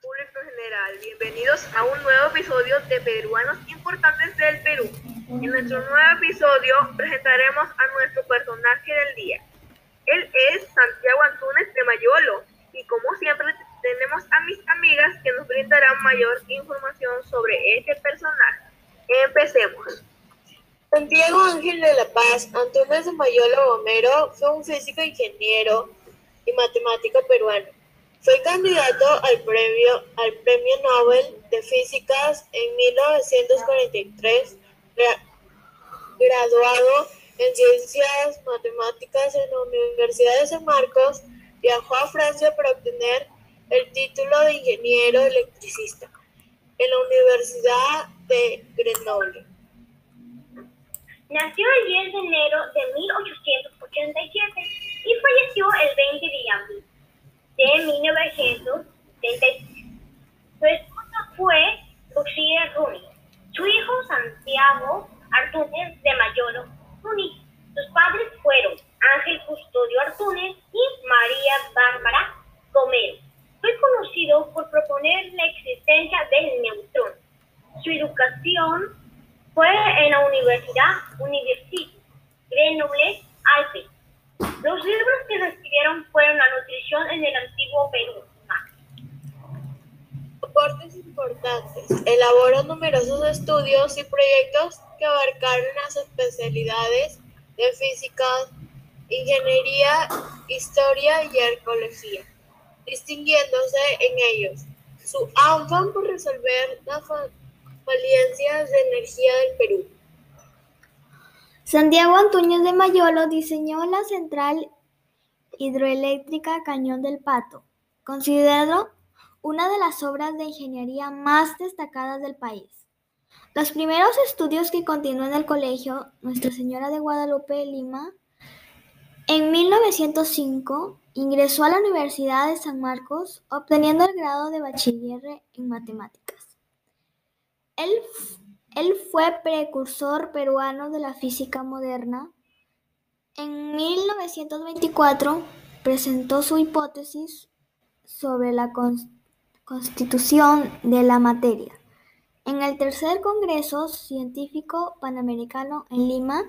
público en general. Bienvenidos a un nuevo episodio de Peruanos Importantes del Perú. En nuestro nuevo episodio presentaremos a nuestro personaje del día. Él es Santiago Antunes de Mayolo y como siempre tenemos a mis amigas que nos brindarán mayor información sobre este personaje. Empecemos. Santiago Ángel de la Paz Antunes de Mayolo Gomero fue un físico, ingeniero y matemático peruano fue candidato al premio, al premio Nobel de Físicas en 1943, graduado en Ciencias Matemáticas en la Universidad de San Marcos, viajó a Francia para obtener el título de ingeniero electricista en la Universidad de Grenoble. Nació el 10 de enero de 1887 y falleció el 20 de de 1976. Su esposa fue Lucía Rumi. Su hijo Santiago Artúnez de Mayolo Rumi. Sus padres fueron Ángel Custodio Artúnez y María Bárbara Gomero. Fue conocido por proponer la existencia del neutrón. Su educación fue en la Universidad University Grenoble Alpes los libros que lo escribieron fueron La nutrición en el antiguo Perú. Aportes importantes. Elaboró numerosos estudios y proyectos que abarcaron las especialidades de física, ingeniería, historia y arqueología, distinguiéndose en ellos su afán por resolver las falencias de energía del Perú Santiago Antúñez de Mayolo diseñó la central hidroeléctrica Cañón del Pato, considerado una de las obras de ingeniería más destacadas del país. Los primeros estudios que continuó en el colegio Nuestra Señora de Guadalupe Lima, en 1905 ingresó a la Universidad de San Marcos obteniendo el grado de bachiller en matemáticas. Él fue precursor peruano de la física moderna. En 1924 presentó su hipótesis sobre la constitución de la materia en el tercer Congreso Científico Panamericano en Lima,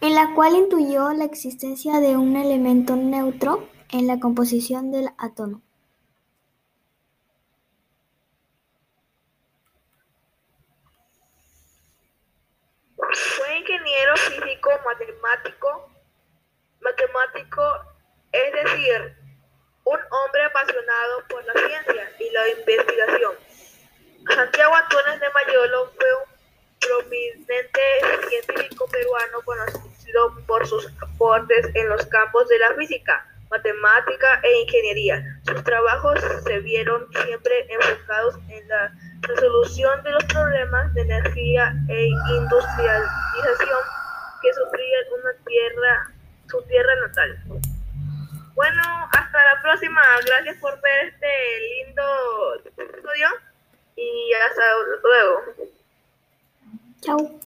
en la cual intuyó la existencia de un elemento neutro en la composición del átomo. Ingeniero físico matemático, matemático, es decir, un hombre apasionado por la ciencia y la investigación. Santiago Antunes de Mayolo fue un prominente científico peruano conocido por sus aportes en los campos de la física, matemática e ingeniería. Sus trabajos se vieron siempre enfocados en la resolución de los problemas de energía e industrialización que sufría una tierra, su tierra natal. Bueno, hasta la próxima. Gracias por ver este lindo estudio y hasta luego.